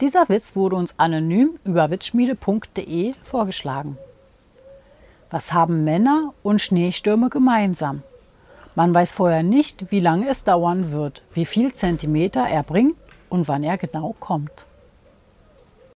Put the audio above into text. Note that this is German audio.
Dieser Witz wurde uns anonym über witzschmiede.de vorgeschlagen. Was haben Männer und Schneestürme gemeinsam? Man weiß vorher nicht, wie lange es dauern wird, wie viel Zentimeter er bringt und wann er genau kommt.